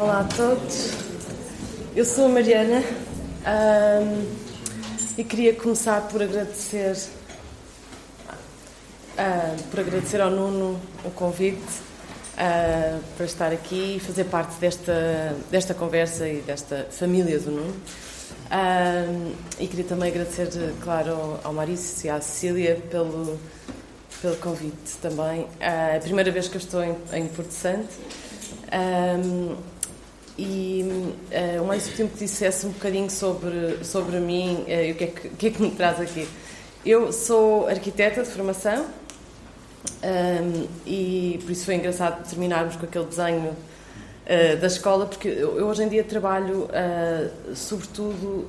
Olá a todos, eu sou a Mariana um, e queria começar por agradecer uh, por agradecer ao Nuno o convite uh, para estar aqui e fazer parte desta, desta conversa e desta família do Nuno. Um, e queria também agradecer, claro, ao, Maurício e à Cecília pelo, pelo convite também. Uh, é a primeira vez que eu estou em, em Porto Santo. Um, e uh, o mais último que dissesse um bocadinho sobre, sobre mim uh, e o que é que, que, é que me traz aqui. Eu sou arquiteta de formação um, e por isso foi engraçado terminarmos com aquele desenho uh, da escola, porque eu, eu, hoje em dia trabalho, uh, sobretudo,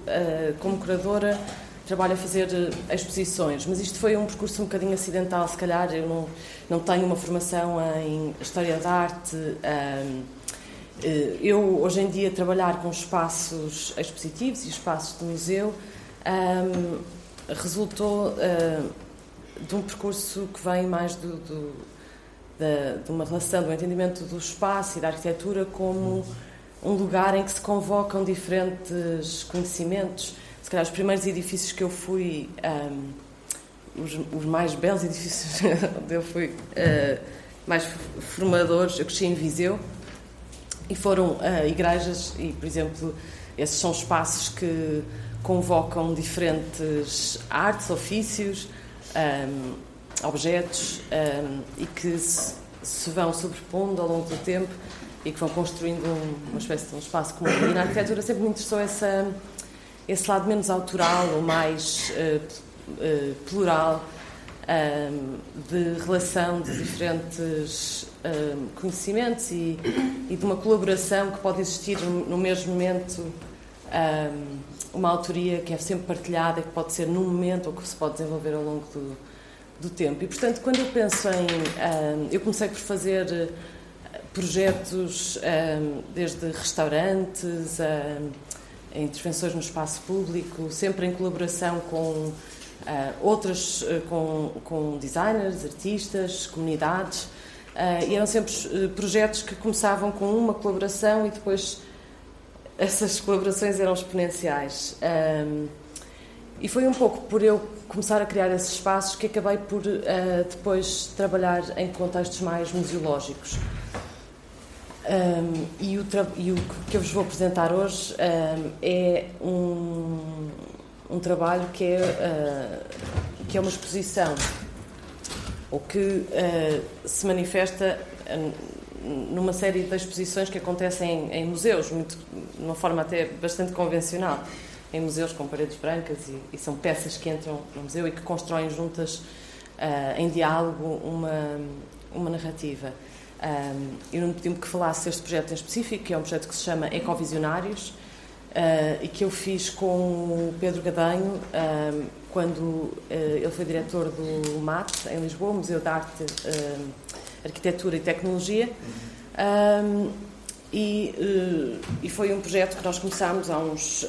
como curadora, trabalho a fazer exposições, mas isto foi um percurso um bocadinho acidental, se calhar. Eu não, não tenho uma formação em História da Arte. Um, eh, eu, hoje em dia, trabalhar com espaços expositivos e espaços de museu um, resultou uh, de um percurso que vem mais do, do, da, de uma relação, do entendimento do espaço e da arquitetura como um lugar em que se convocam diferentes conhecimentos. Se calhar, os primeiros edifícios que eu fui, um, os, os, mais belos edifícios onde eu fui uh, mais formadores, eu cresci em Viseu e foram uh, igrejas, e por exemplo, esses são espaços que convocam diferentes artes, ofícios, um, objetos um, e que se, se, vão sobrepondo ao longo do tempo e que vão construindo um, uma espécie de um espaço comum. E na arquitetura sempre me interessou essa, esse lado menos autoral ou mais uh, uh, plural de relação de diferentes conhecimentos e, e, de uma colaboração que pode existir no mesmo momento uma autoria que é sempre partilhada, que pode ser num momento ou que se pode desenvolver ao longo do, do tempo. E, portanto, quando eu penso em... eu comecei por fazer eh, projetos desde restaurantes a intervenções no espaço público, sempre em colaboração com outras uh, com, com designers, artistas, comunidades, uh, e eram sempre projetos que começavam com uma colaboração e depois essas colaborações eram exponenciais. Um, e foi um pouco por eu começar a criar esses espaços que acabei por depois trabalhar em contextos mais museológicos. Um, e, o e, o que eu vos vou apresentar hoje um, é um, um trabalho que é, uh, que é uma exposição, ou que uh, se manifesta uh, numa série de exposições que acontecem em, em, museus, muito, de uma forma até bastante convencional, em museus com paredes brancas e, e são peças que entram no museu e que constroem juntas, em diálogo, uma, uma narrativa. Um, eu não pedi-me que falasse deste projeto em específico, que é um projeto que se chama Ecovisionários, Uh, e que eu fiz com o Pedro Gadanho uh, quando uh, ele foi diretor do MAT, em Lisboa, Museu de Arte, Arquitetura e Tecnologia. E, e, foi um projeto que nós começámos há uns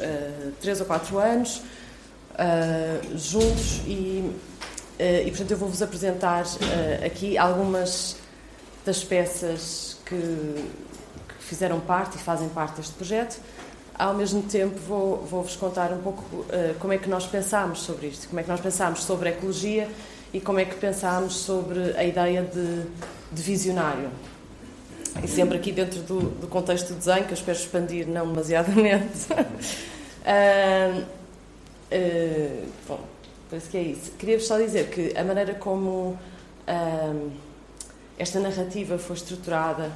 três ou quatro anos, juntos, e, e portanto eu vou-vos apresentar aqui algumas das peças que, que fizeram parte e fazem parte deste projeto ao mesmo tempo vou-vos vou contar um pouco uh, como é que nós pensámos sobre isto, como é que nós pensámos sobre a ecologia e como é que pensámos sobre a ideia de, de visionário. E sempre aqui dentro do, do, contexto do desenho, que eu espero expandir não demasiadamente. uh, uh, bom, parece que é isso. Queria-vos só dizer que a maneira como esta narrativa foi estruturada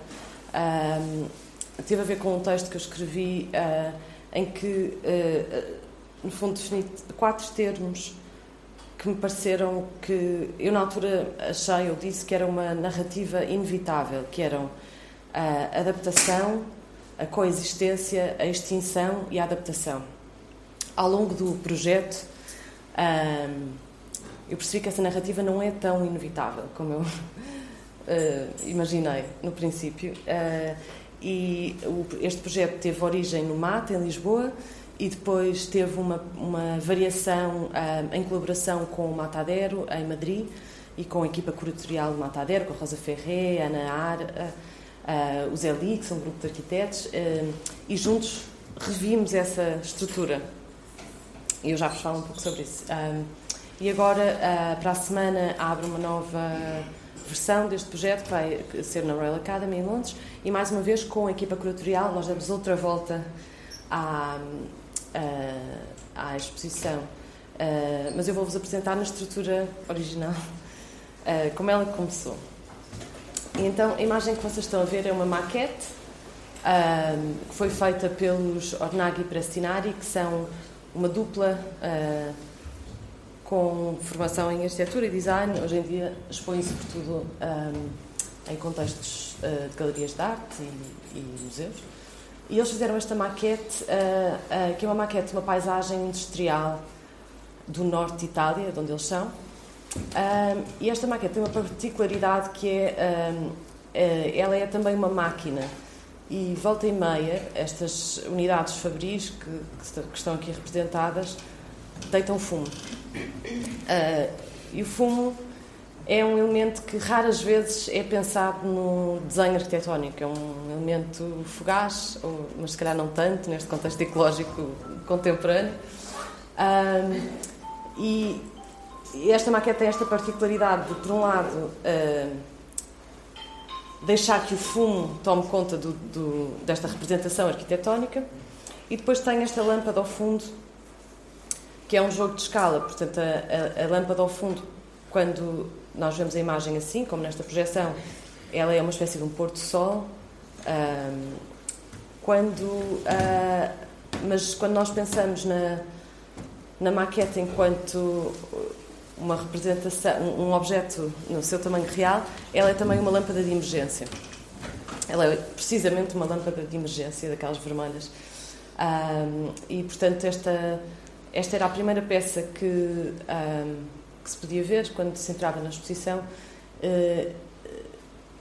teve a ver com um texto que eu escrevi uh, em que, uh, no fundo, defini quatro termos que me pareceram que eu na altura achei, eu disse que era uma narrativa inevitável, que eram a adaptação, a coexistência, a extinção e a adaptação. Ao longo do projeto, eu percebi que essa narrativa não é tão inevitável como eu imaginei no princípio. E o, este projeto teve origem no MAT, em Lisboa, e depois teve uma, uma variação um, em colaboração com o Matadero, em Madrid, e com a equipa curatorial do Matadero, com a Rosa Ferré, a Ana Ar, uh, os ELI, que são um grupo de arquitetos, e juntos revimos essa estrutura. E eu já vos falo um pouco sobre isso. Um, e agora, uh, para a semana, abre uma nova versão deste projeto que vai ser na Royal Academy em Londres. E mais uma vez com a equipa curatorial nós damos outra volta à, à, à exposição. Uh, mas eu vou-vos apresentar na estrutura original uh, como ela começou. E então a imagem que vocês estão a ver é uma maquete uh, que foi feita pelos Ornaghi e Prestinari que são uma dupla com formação em arquitetura e design, hoje em dia expõe-se sobretudo um, em contextos uh, de galerias de arte e, e, museus. E eles fizeram esta maquete, uh, uh, que é uma maquete de uma paisagem industrial do norte de Itália, de onde eles são. Um, e esta maquete tem uma particularidade que é, um, ela é também uma máquina. E volta e meia, estas unidades fabris que, que estão aqui representadas deitam fumo. Uh, e o fumo é um elemento que raras vezes é pensado no desenho arquitetónico. É um elemento fugaz, mas se calhar não tanto neste contexto ecológico contemporâneo. E, esta maquete tem esta particularidade de, por um lado, uh, deixar que o fumo tome conta do, do, desta representação arquitetónica e depois tem esta lâmpada ao fundo que é um jogo de escala. Portanto, a, a, a, lâmpada ao fundo, quando nós vemos a imagem assim, como nesta projeção, ela é uma espécie de um pôr-do-sol. Um, quando, uh, mas quando nós pensamos na, na maquete enquanto uma representação, um objeto no seu tamanho real, ela é também uma lâmpada de emergência. Ela é precisamente uma lâmpada de emergência, daquelas vermelhas. Um, e, portanto, esta esta era a primeira peça que, um, que se podia ver quando se entrava na exposição. Uh,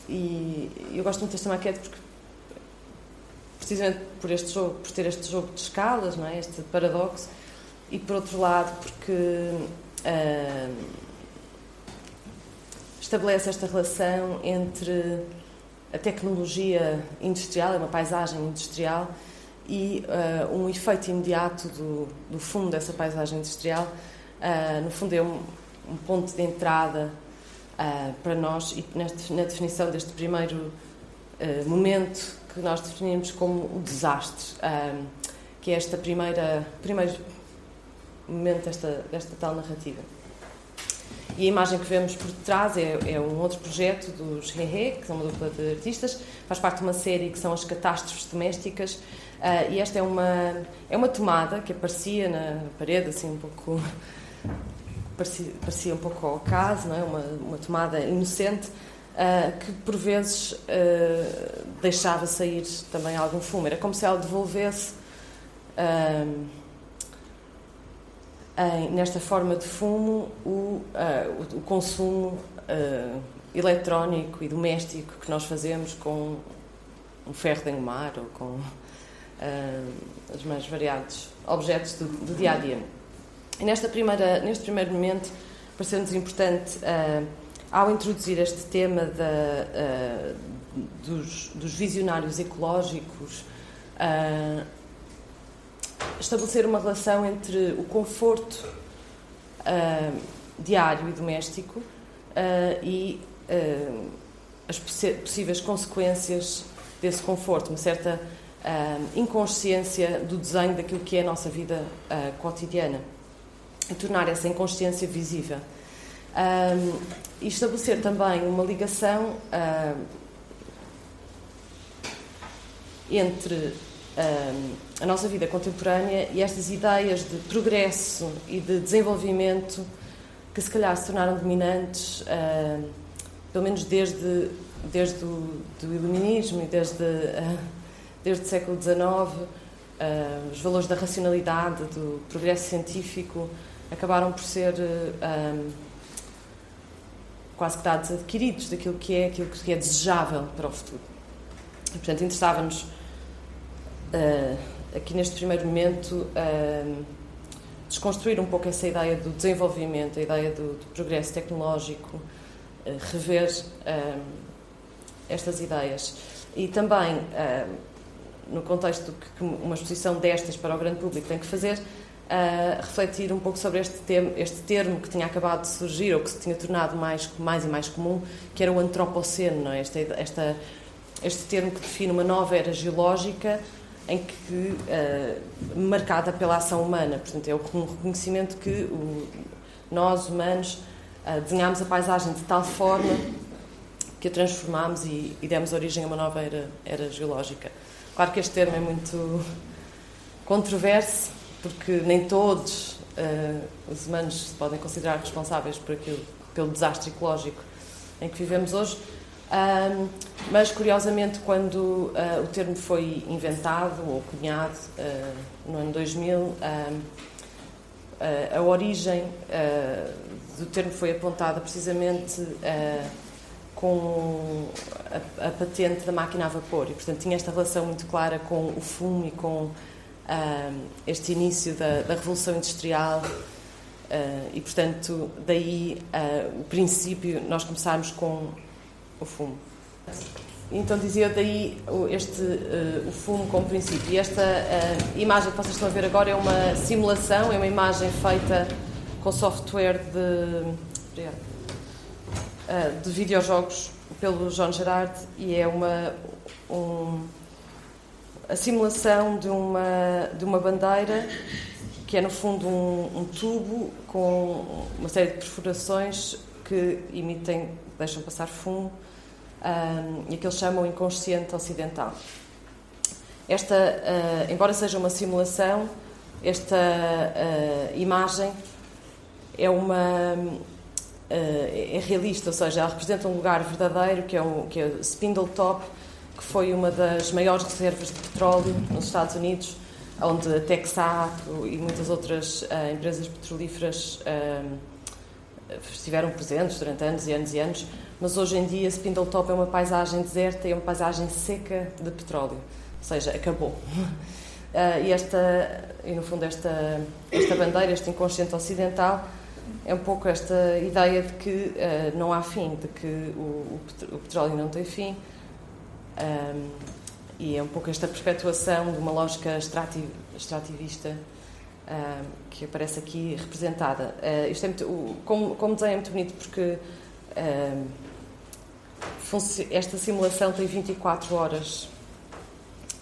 e eu gosto muito desta maquete porque, precisamente por este jogo, por ter este jogo de escalas, não é? este paradoxo, e por outro lado, porque uh, estabelece esta relação entre a tecnologia industrial, é uma paisagem industrial, e uh, um efeito imediato do, do fundo dessa paisagem industrial, uh, no fundo, é um, um ponto de entrada uh, para nós e neste, na definição deste primeiro momento que nós definimos como o desastre, que é esta primeira primeiro momento desta, desta tal narrativa. E a imagem que vemos por trás é, é um outro projeto dos Hehe, que são uma dupla de artistas, faz parte de uma série que são as catástrofes domésticas, Uh, e esta é uma, é uma tomada que aparecia na parede, assim, um pouco. parecia, parecia um pouco ao caso, não é? uma, uma tomada inocente, uh, que por vezes uh, deixava sair também algum fumo. Era como se ela devolvesse. Em, nesta forma de fumo, o, o, o consumo eletrónico e doméstico que nós fazemos com um ferro de engomar ou com uh, os mais variados objetos do, do, dia a dia. E nesta primeira, neste primeiro momento, pareceu-nos importante, uh, ao introduzir este tema uh, dos, dos, visionários ecológicos, estabelecer uma relação entre o conforto diário e doméstico e as possíveis consequências desse conforto, uma certa uh, inconsciência do desenho daquilo que é a nossa vida uh, cotidiana e tornar essa inconsciência visível. Um, e estabelecer também uma ligação uh, entre a nossa vida contemporânea e estas ideias de progresso e de desenvolvimento que se calhar se tornaram dominantes, pelo menos desde, desde o do iluminismo e desde desde o século XIX, uh, ah, os valores da racionalidade, do progresso científico, acabaram por ser uh, ah, um, quase que dados adquiridos daquilo que é aquilo que é desejável para o futuro. E, portanto, interessava-nos uh, aqui neste primeiro momento desconstruir um pouco essa ideia do desenvolvimento, a ideia do, do progresso tecnológico, rever estas ideias. e também no contexto que uma exposição destas para o grande público tem que fazer, uh, refletir um pouco sobre este termo, este termo que tinha acabado de surgir ou que se tinha tornado mais, mais e mais comum, que era o antropoceno, é? esta, esta, este termo que define uma nova era geológica em que uh, marcada pela ação humana, portanto é um reconhecimento que o, nós humanos uh, desenhámos a paisagem de tal forma que a transformámos e, e demos origem a uma nova era, era geológica. Claro que este termo é muito controverso, porque nem todos uh, os humanos se podem considerar responsáveis por aquilo, pelo desastre ecológico em que vivemos hoje. Mas, curiosamente, quando uh, o termo foi inventado ou cunhado uh, no ano 2000, um, a origem do termo foi apontada precisamente com a, a, patente da máquina a vapor e, portanto, tinha esta relação muito clara com o fumo e com uh, este início da, da Revolução Industrial uh, e, portanto, daí uh, o princípio, nós começarmos com o fumo. Então dizia daí este uh, o fumo como princípio. E esta imagem que vocês estão a ver agora é uma simulação, é uma imagem feita com software de, uh, de videojogos pelo John Gerard e é uma um, a simulação de uma de uma bandeira que é no fundo um, um tubo com uma série de perfurações que emitem deixam passar fumo um, e que eles chamam inconsciente ocidental. Esta, uh, embora seja uma simulação, esta uh, imagem é uma é realista, ou seja, ela representa um lugar verdadeiro que é, um, que é Spindle Top, que foi uma das maiores reservas de petróleo nos Estados Unidos, onde a Texaco e muitas outras empresas petrolíferas estiveram presentes durante anos e anos e anos mas hoje em dia Spindletop é uma paisagem deserta e é uma paisagem seca de petróleo, ou seja, acabou. E, esta, e no fundo esta, esta bandeira, este inconsciente ocidental, é um pouco esta ideia de que uh, não há fim, de que o, o, petróleo não tem fim, um, e é um pouco esta perpetuação de uma lógica extrativ, extrativista que aparece aqui representada. Uh, isto é muito, o, como, como desenho é muito bonito porque esta simulação tem 24 horas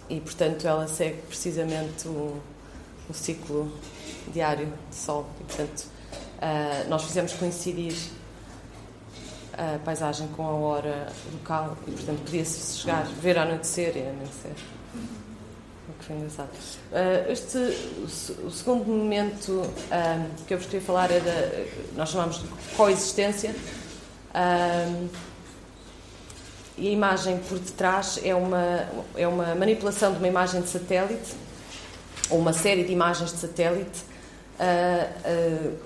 e, portanto, ela segue precisamente o, o ciclo diário de sol. E, portanto, uh, nós fizemos coincidir a paisagem com a hora local e, portanto, podia-se chegar, ver anoitecer e. O que foi engraçado. Uh, este, o, o, segundo momento uh, que eu vos queria falar era, nós chamamos de coexistência. E a imagem por detrás é uma, é uma manipulação de uma imagem de satélite, ou uma série de imagens de satélite, uh, uh,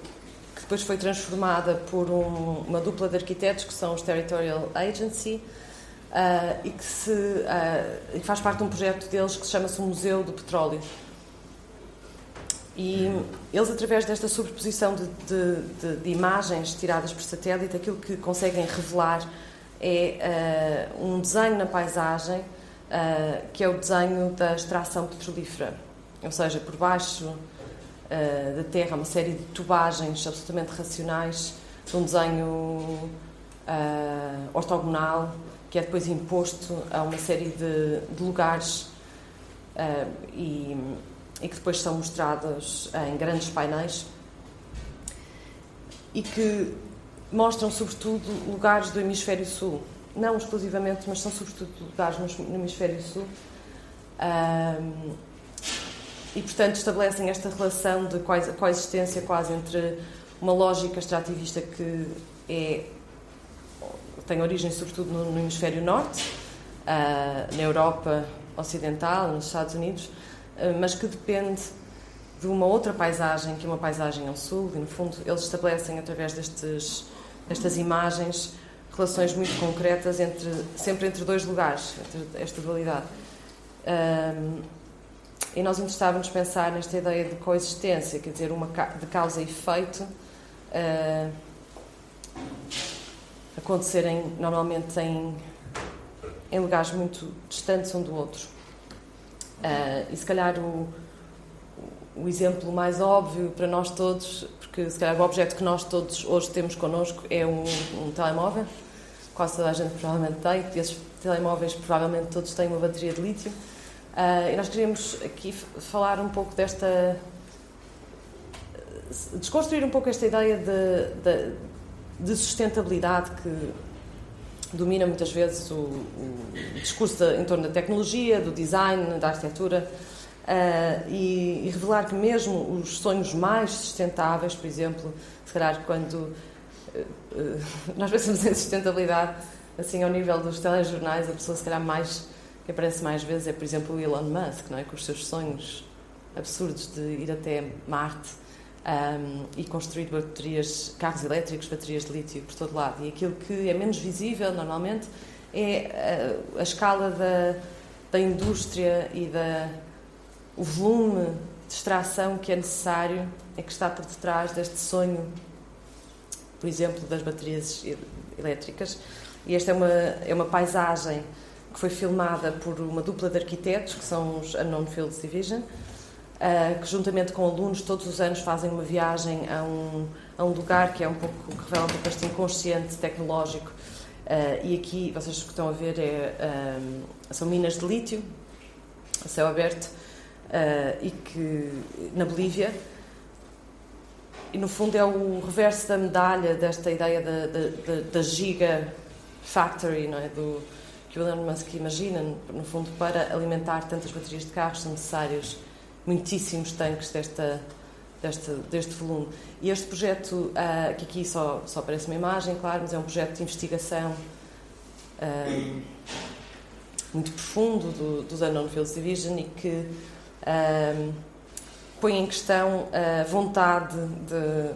depois foi transformada por um, uma dupla de arquitetos, que são os Territorial Agency, uh, e que se, faz parte de um projeto deles que chama-se o Museu do Petróleo. E eles, através desta sobreposição de, de, de, de imagens tiradas por satélite, aquilo que conseguem revelar é uh, um desenho na paisagem uh, que é o desenho da extração petrolífera. Ou seja, por baixo uh, da terra, uma série de tubagens absolutamente racionais, de um desenho ortogonal que é depois imposto a uma série de, de lugares e, e, que depois são mostrados em grandes painéis e que mostram sobretudo lugares do hemisfério sul. Não exclusivamente, mas são sobretudo lugares no hemisfério sul. E, portanto, estabelecem esta relação de coexistência quase entre uma lógica extrativista que é, tem origem sobretudo no, no hemisfério norte, uh, na Europa Ocidental, nos Estados Unidos, uh, mas que depende de uma outra paisagem, que é uma paisagem ao sul, e no fundo eles estabelecem através destes estas imagens, relações muito concretas entre, sempre entre dois lugares, entre esta dualidade. Um, e nós interessávamos pensar nesta ideia de coexistência, quer dizer, uma de causa e efeito, uh, acontecerem normalmente em, em lugares muito distantes um do outro. Uh, e se calhar o, o exemplo mais óbvio para nós todos, porque se calhar o objeto que nós todos hoje temos connosco é um, um telemóvel, quase toda a gente provavelmente tem, e esses telemóveis provavelmente todos têm uma bateria de lítio. Uh, e nós queríamos aqui falar um pouco desta. desconstruir um pouco esta ideia de, de, de sustentabilidade que domina muitas vezes o, o discurso em torno da tecnologia, do design, da arquitetura. Uh, e, e, revelar que mesmo os sonhos mais sustentáveis, por exemplo, se calhar quando uh, nós pensamos em sustentabilidade, assim ao nível dos telejornais, a pessoa se calhar mais que aparece mais vezes é, por exemplo, o Elon Musk, não é? com os seus sonhos absurdos de ir até Marte um, e construir baterias, carros elétricos, baterias de lítio por todo lado. E aquilo que é menos visível, normalmente, é a, a escala da, da indústria e da, o volume de extração que é necessário, é que está por detrás deste sonho, por exemplo, das baterias elétricas. E esta é uma, é uma paisagem que foi filmada por uma dupla de arquitetos, que são os Unknown Fields Division, uh, que juntamente com alunos todos os anos fazem uma viagem a um, a um lugar que é um pouco, que revela um pouco este inconsciente tecnológico. Uh, e aqui, vocês que estão a ver, é, um, são minas de lítio, a céu aberto, uh, e que na Bolívia. E no fundo é o reverso da medalha desta ideia da, da, da, da giga factory, não é? Do, que o Elon Musk imagina, no fundo, para alimentar tantas baterias de carros são necessários muitíssimos tanques desta, deste, deste volume. E este projeto, uh, que aqui só, só aparece uma imagem, claro, mas é um projeto de investigação uh, muito profundo do, dos Unknown Fields Division e que uh, põe em questão a vontade de,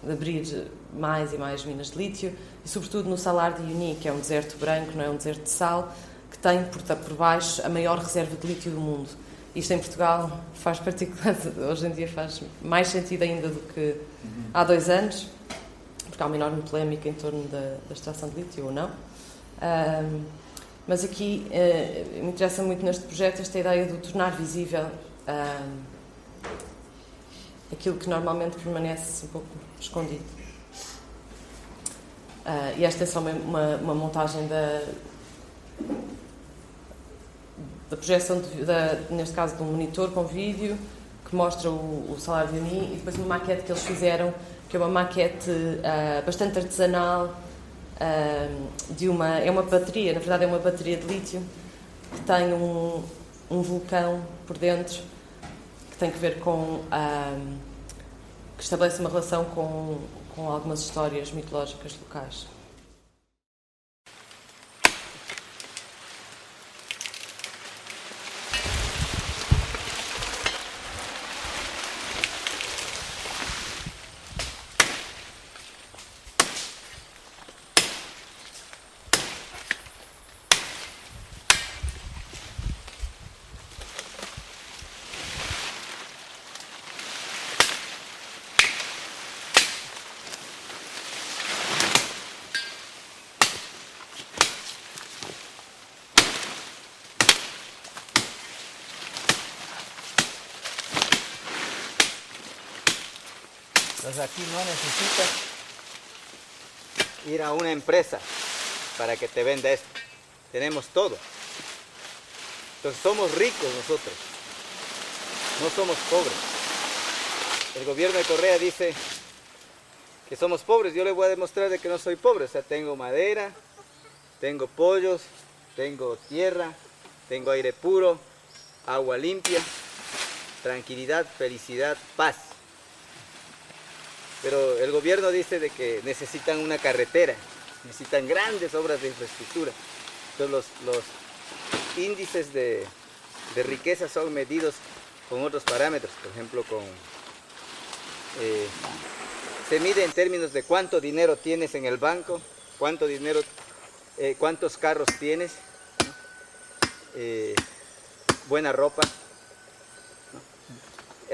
de abrir mais e mais minas de lítio e, sobretudo, no Salar de Uyuni, que é um deserto branco, não é um deserto de sal, que tem por, por baixo a maior reserva de lítio do mundo. Isto em Portugal faz particular, hoje em dia faz mais sentido ainda do que há dois anos, porque há uma enorme polémica em torno da, da extração de lítio ou não. Um, mas aqui uh, me interessa muito neste projeto esta ideia de tornar visível um, aquilo que normalmente permanece um pouco escondido. Uh, e esta é só uma, uma, uma montagem da, da projeção, de, da, neste caso, de um monitor com vídeo que mostra o, o salário de Uni e depois uma maquete que eles fizeram, que é uma maquete uh, bastante artesanal, uh, de uma, é uma bateria, na verdade é uma bateria de lítio, que tem um, um vulcão por dentro, que tem que ver com. que estabelece uma relação com com algumas histórias mitológicas locais. Aquí no necesitas ir a una empresa para que te venda esto. Tenemos todo. Entonces somos ricos nosotros. No somos pobres. El gobierno de Correa dice que somos pobres. Yo le voy a demostrar de que no soy pobre. O sea, tengo madera, tengo pollos, tengo tierra, tengo aire puro, agua limpia, tranquilidad, felicidad, paz. Pero el gobierno dice de que necesitan una carretera, necesitan grandes obras de infraestructura. Entonces los, índices de, riqueza son medidos con otros parámetros, por ejemplo con... Eh, se mide en términos de cuánto dinero tienes en el banco, cuánto dinero, eh, cuántos carros tienes, eh, buena ropa,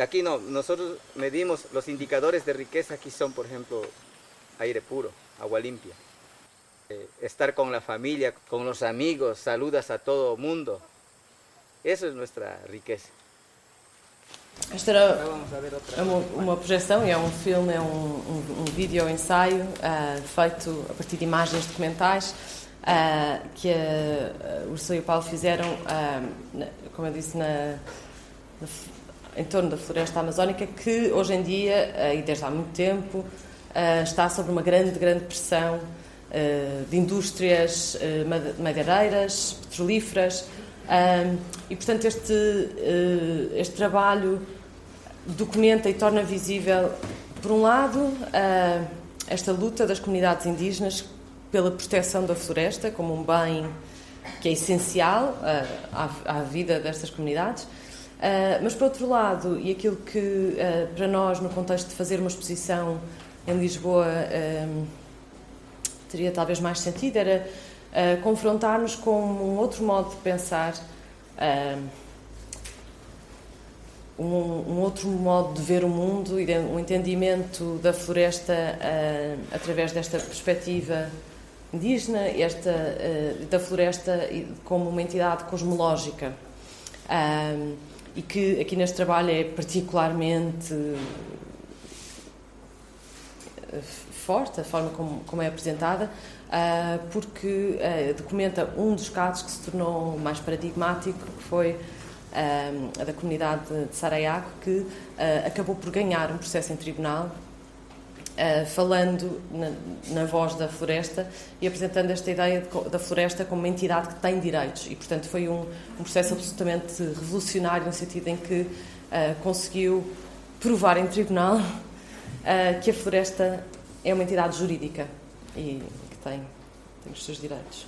Aquí no, nosotros medimos los indicadores de riqueza, aquí son por ejemplo aire puro, agua limpia. eh, estar con la familia, con los amigos, saludas a todo mundo. Eso es nuestra riqueza. Esta era uma, uma projeção, é um filme, é um, um, um vídeo ensaio uh, feito a partir de imagens documentais uh, que uh, o Ursula e o Paulo fizeram, uh, como eu disse, na, na, em torno da floresta amazónica, que hoje em dia, e desde há muito tempo, está sob uma grande, grande pressão de indústrias madeireiras, petrolíferas, e, portanto, este, este trabalho documenta e torna visível, por um lado, esta luta das comunidades indígenas pela proteção da floresta como um bem que é essencial à vida destas comunidades. Mas, por outro lado, e aquilo que para nós, no contexto de fazer uma exposição em Lisboa, teria talvez mais sentido, era uh, confrontar-nos com um outro modo de pensar, uh, um, um, outro modo de ver o mundo e um entendimento da floresta uh, através desta perspectiva indígena, esta, da floresta como uma entidade cosmológica. E que aqui neste trabalho é particularmente forte, a forma como, como é apresentada, uh, porque uh, documenta um dos casos que se tornou mais paradigmático, que foi uh, a da comunidade de Sarayaco, que acabou por ganhar um processo em tribunal, falando na, na, voz da floresta e apresentando esta ideia de, da floresta como uma entidade que tem direitos. E, portanto, foi um, um processo absolutamente revolucionário, no sentido em que conseguiu provar em tribunal que a floresta é uma entidade jurídica e que tem, tem os seus direitos.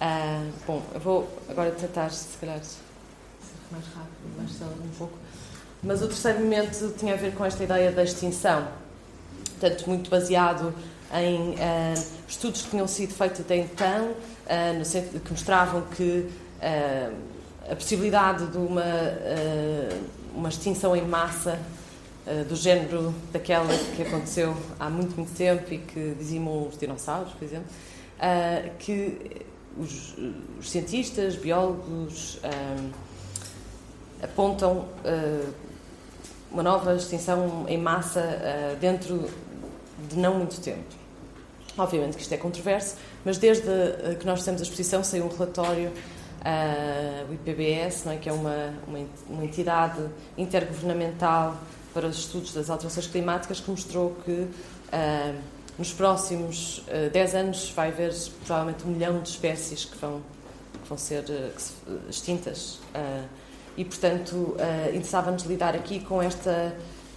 Uh, bom, eu vou agora tentar, se calhar, ser mais rápido, mais um pouco. Mas o terceiro momento tinha a ver com esta ideia da extinção, portanto, muito baseado em uh, estudos que tinham sido feitos até então, uh, sentido, que mostravam que a possibilidade de uma, uma extinção em massa do género daquela que aconteceu há muito, muito tempo e que dizimam os dinossauros, por exemplo, uh, que os, os, cientistas, biólogos, uh, apontam uma nova extinção em massa dentro de não muito tempo. Obviamente que isto é controverso, mas desde que nós temos a exposição saiu um relatório uh, o IPBS, não é, que é uma, uma, uma entidade intergovernamental para os estudos das alterações climáticas que mostrou que uh, nos próximos uh, ah, 10 anos vai haver provavelmente um milhão de espécies que vão, que vão ser uh, extintas. E, portanto, interessava-nos lidar aqui com esta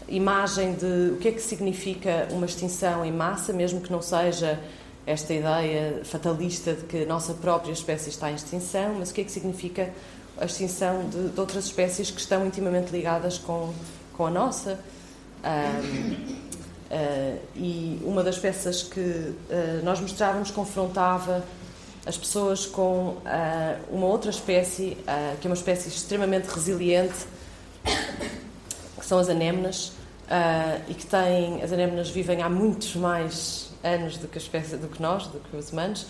imagem de o que é que significa uma extinção em massa, mesmo que não seja esta ideia fatalista de que a nossa própria espécie está em extinção, mas o que é que significa a extinção de, de outras espécies que estão intimamente ligadas com com a nossa. Um, uh, e uma das peças que uh, nós mostrávamos confrontava as pessoas com uh, uma outra espécie, que é uma espécie extremamente resiliente, que são as anémonas, e que têm, as anémonas vivem há muitos mais anos do que, espécie, do que nós, do que os humanos,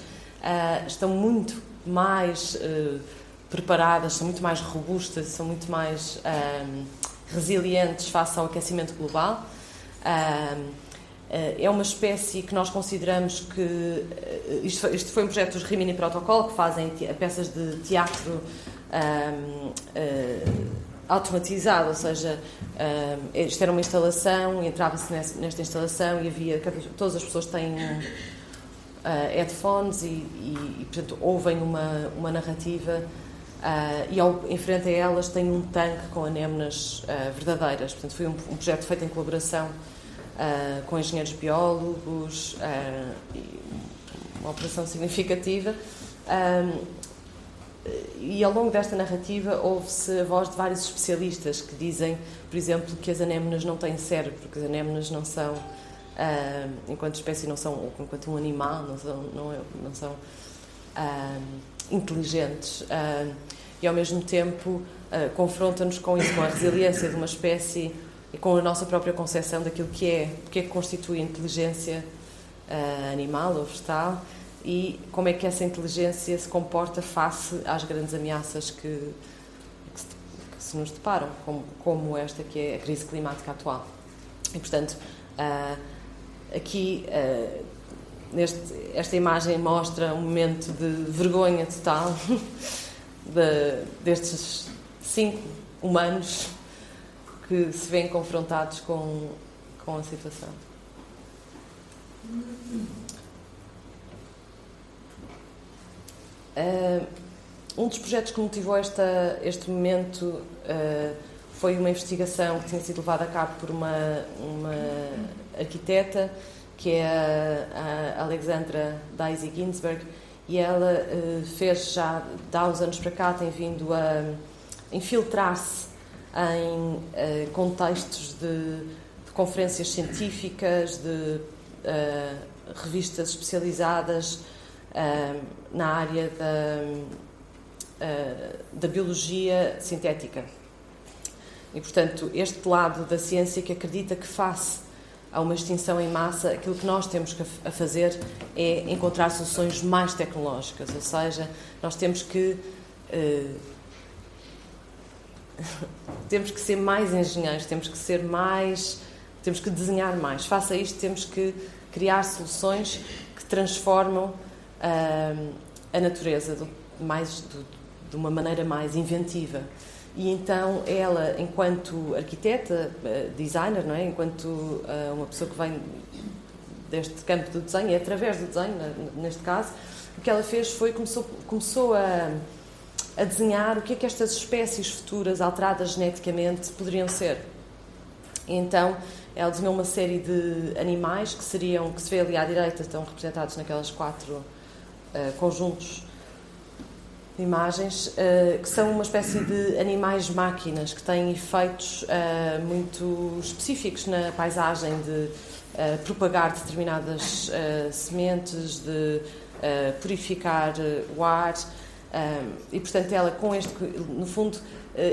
estão muito mais preparadas, são muito mais robustas, são muito mais resilientes face ao aquecimento global. É uma espécie que nós consideramos que. Isto, isto foi um projeto dos Rimini Protocol, que fazem peças de teatro um, uh, automatizado, ou seja, um, isto era uma instalação, entrava-se nesta instalação e havia. Todas as pessoas têm uh, headphones e, e, e, portanto, ouvem uma, uma narrativa Uh, e ao, em frente a elas tem um tanque com anémonas uh, verdadeiras. Portanto, foi um, um, projeto feito em colaboração uh, com engenheiros biólogos, uma operação significativa. E ao longo desta narrativa houve-se a voz de vários especialistas que dizem, por exemplo, que as anémonas não têm cérebro, porque as anémonas não são, enquanto espécie, não são, ou enquanto um animal, não são, não, é, não são inteligentes uh, e ao mesmo tempo confronta-nos com isso, com a resiliência de uma espécie e com a nossa própria concepção daquilo que é, o que é que constitui inteligência animal ou vegetal e como é que essa inteligência se comporta face às grandes ameaças que, que, se, que se, nos deparam, como, como, esta que é a crise climática atual. E, portanto, uh, aqui uh, neste, esta imagem mostra um momento de vergonha total de, destes cinco humanos que se veem confrontados com, com a situação. Uh, um dos projetos que motivou esta, este momento uh, foi uma investigação que tinha sido levada a cabo por uma, uma arquiteta, que é a, a Alexandra Daisy Ginsberg, e ela uh, fez já, há uns anos para cá, tem vindo a infiltrar-se em contextos de, de, conferências científicas, de revistas especializadas na área da, uh, da biologia sintética. E, portanto, este lado da ciência que acredita que face a uma extinção em massa, aquilo que nós temos a fazer é encontrar soluções mais tecnológicas, ou seja, nós temos que uh, temos que ser mais engenheiros, temos que ser mais, temos que desenhar mais. Faça isto, temos que criar soluções que transformam a natureza do, mais, do, de uma maneira mais inventiva. E então ela, enquanto arquiteta, eh, designer, não é? enquanto uh, uma pessoa que vem deste campo do desenho, é através do desenho, neste caso, o que ela fez foi começou, começou a, a desenhar o que é que estas espécies futuras alteradas geneticamente poderiam ser. Então ela desenhou uma série de animais que seriam, que se vê ali à direita, estão representados naquelas quatro uh, conjuntos de imagens, uh, que são uma espécie de animais-máquinas que têm efeitos uh, muito específicos na paisagem de propagar determinadas sementes, de purificar o ar. e, portanto, ela, com este, no fundo,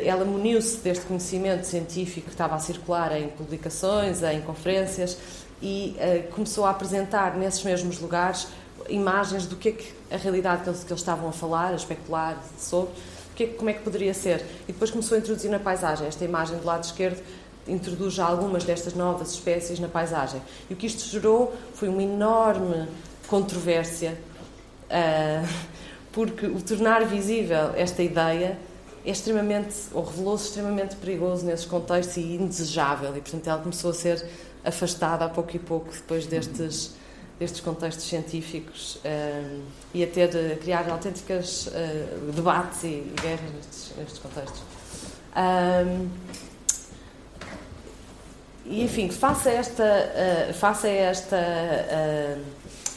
ela muniu-se deste conhecimento científico que estava a circular em publicações, em conferências, e começou a apresentar nesses mesmos lugares imagens do que é que a realidade que eles, que eles estavam a falar, a especular sobre, que, como é que poderia ser. E depois começou a introduzir na paisagem. Esta imagem do lado esquerdo introduz algumas destas novas espécies na paisagem. E o que isto gerou foi uma enorme controvérsia, uh, porque o tornar visível esta ideia é extremamente, ou revelou-se extremamente perigoso nesses contextos e indesejável. E, portanto, ela começou a ser afastada a pouco e pouco depois destes destes contextos científicos uh, e a ter criar autênticas uh, debates e, e guerras nestes, nestes contextos. Um, e enfim, face a esta, uh, face a esta uh,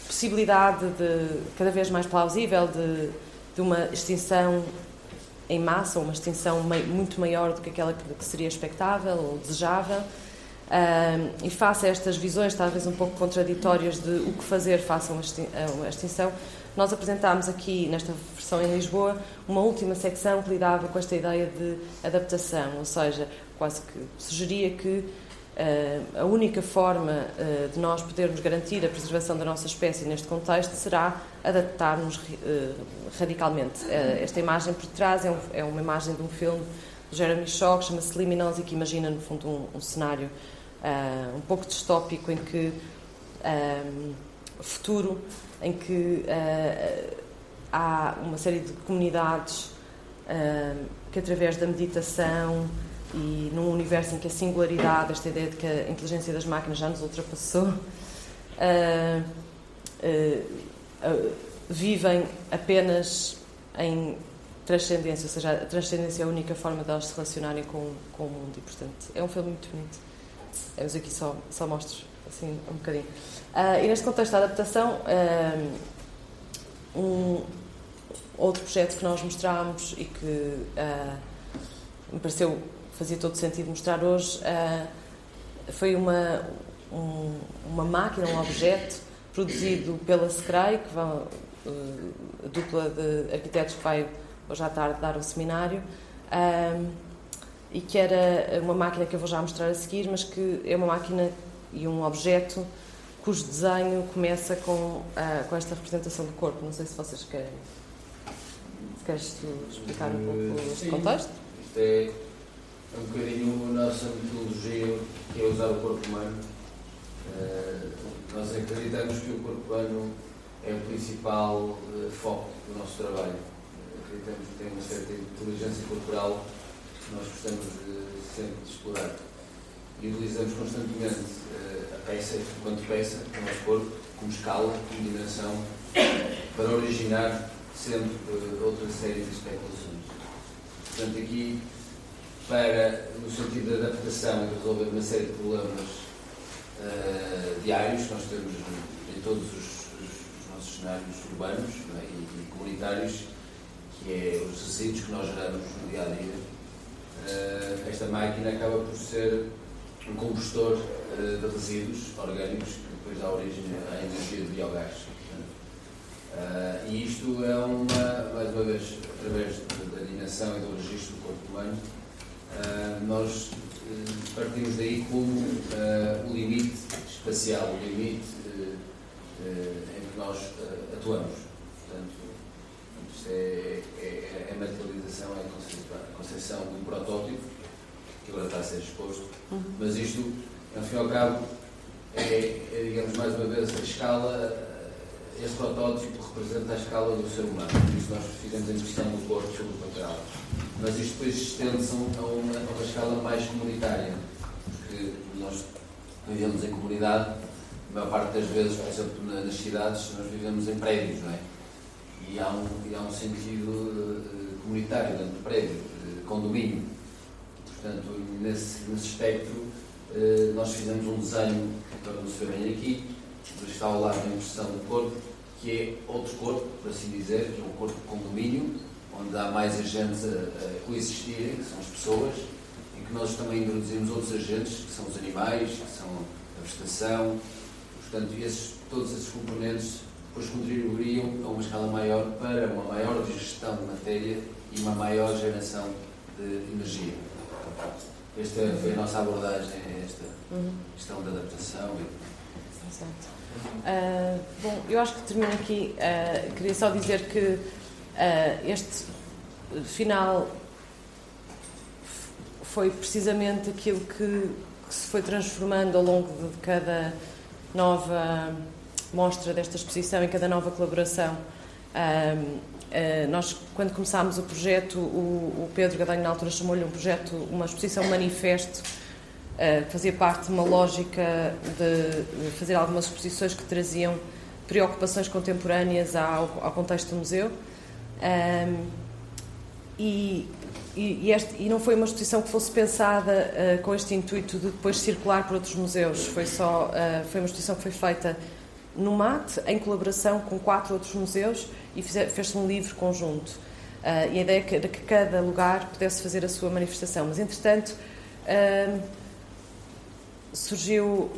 possibilidade de cada vez mais plausível de, de uma extinção em massa, uma extinção muito maior do que aquela que, que seria expectável ou desejável, e face a estas visões, talvez um pouco contraditórias de o que fazer face a uma extinção, nós apresentámos aqui, nesta versão em Lisboa, uma última secção que lidava com esta ideia de adaptação, ou seja, quase que sugeria que uh, a única forma uh, de nós podermos garantir a preservação da nossa espécie neste contexto será adaptar-nos uh, radicalmente. esta imagem por trás é, um, é, uma imagem de um filme Jeremy Shaw que chama-se Liminals e que imagina, no fundo, um, um cenário uh, um pouco distópico em que um, futuro em que uh, há uma série de comunidades uh, que através da meditação e num universo em que a singularidade, esta ideia de que a inteligência das máquinas já nos ultrapassou, vivem apenas em transcendência, ou seja, a transcendência é a única forma de elas se relacionarem com, com o mundo e, portanto, é um filme muito bonito. Mas aqui só, só mostro assim um bocadinho. Uh, e neste contexto da adaptação, uh, um outro projeto que nós mostramos e que uh, me pareceu fazia todo sentido mostrar hoje foi uma, um, uma máquina, um objeto produzido pela Secrei, que a dupla de arquitetos que vai hoje à tarde dar um seminário e que era uma máquina que eu vou já mostrar a seguir, mas que é uma máquina e um objeto cujo desenho começa com, uh, com esta representação do corpo. Não sei se vocês querem. Se queres explicar um pouco Sim. este contexto? Isto é um bocadinho a nossa metodologia, que é usar o corpo humano. Eh, nós acreditamos que o corpo humano é o principal eh, foco do nosso trabalho. Acreditamos que tem uma certa inteligência corporal que nós gostamos de, sempre de explorar. E utilizamos constantemente eh, a peça, enquanto peça, o nosso corpo, como escala, como dimensão, para originar sempre eh, outra série de especulações. Portanto, aqui, para, no sentido da adaptação e resolver uma série de problemas eh, diários que nós temos em todos os, os- os nossos cenários urbanos é? e, e comunitários, que é os resíduos que nós geramos no dia a dia, eh, esta máquina acaba por ser um combustor eh, de resíduos orgânicos que depois dá origem à energia de biogás. Ah, e isto é uma, mais uma vez, através da dimensão e do registro do corpo humano, nós partimos daí como o limite espacial, o limite em que nós atuamos. Portanto, é, é, é a materialização, é a concepção, de um protótipo, que agora está a ser exposto, mas isto, ao fim e ao cabo, é, é, digamos, mais uma vez, a escala, este protótipo representa a escala do ser humano. Por isso nós fizemos a impressão do corpo sobre o papel. Mas isto depois estende-se a uma, a uma escala mais comunitária, porque nós vivemos em comunidade, a maior parte das vezes, por exemplo, na- nas cidades, nós vivemos em prédios, não é? E há um, e há um sentido eh, comunitário dentro do prédio, eh, condomínio. Portanto, nesse, nesse espectro, eh, nós fizemos um desenho, que agora não se vê bem aqui, mas está ao lado da impressão do corpo, que é outro corpo, por assim dizer, que é um corpo de condomínio, onde há mais agentes a, a coexistirem, que são as pessoas, em que nós também introduzimos outros agentes, que são os animais, que são a vegetação, portanto, esses, todos esses componentes depois contribuiriam a uma escala maior para uma maior digestão de matéria e uma maior geração de energia. Esta foi a nossa abordagem a esta Uhum. questão da adaptação. Exato. Ah, bom, eu acho que termino aqui. Ah, queria só dizer que ah, este final foi precisamente aquilo que, que se foi transformando ao longo de cada nova mostra desta exposição e cada nova colaboração. Ah, nós, quando começámos o projeto, o, o Pedro Gadanho, na altura, chamou-lhe um projeto, uma exposição manifesto, Uh, fazia parte de uma lógica de fazer algumas exposições que traziam preocupações contemporâneas ao, ao contexto do museu. Um, e, e, este- e não foi uma exposição que fosse pensada uh, com este intuito de depois circular por outros museus. Foi só uh, foi uma exposição que foi feita no MAT, em colaboração com quatro outros museus, e fez-se um livro conjunto. Uh, e a ideia era que cada lugar pudesse fazer a sua manifestação. Mas, entretanto, um, surgiu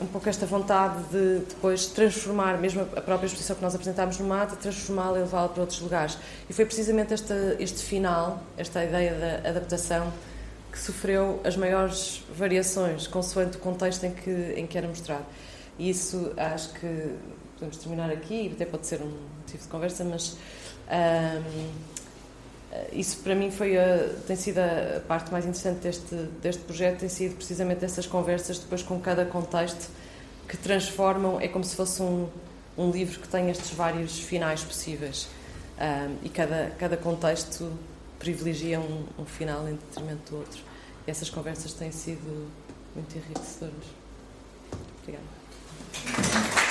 um pouco esta vontade de depois transformar, mesmo a própria exposição que nós apresentámos no MAT, transformá-la e levá-la para outros lugares. E foi precisamente este final, esta ideia da adaptação, que sofreu as maiores variações, consoante o contexto em que, em que era mostrado. E isso acho que podemos terminar aqui, até pode ser um motivo de conversa, mas ahm, isso para mim foi a, tem sido a parte mais interessante deste, deste projeto, tem sido precisamente essas conversas depois com cada contexto que transformam, é como se fosse um, um livro que tem estes vários finais possíveis Ahm, e cada, cada contexto privilegia um, um final em detrimento do outro. E essas conversas têm sido muito enriquecedoras. Obrigada. Thank you.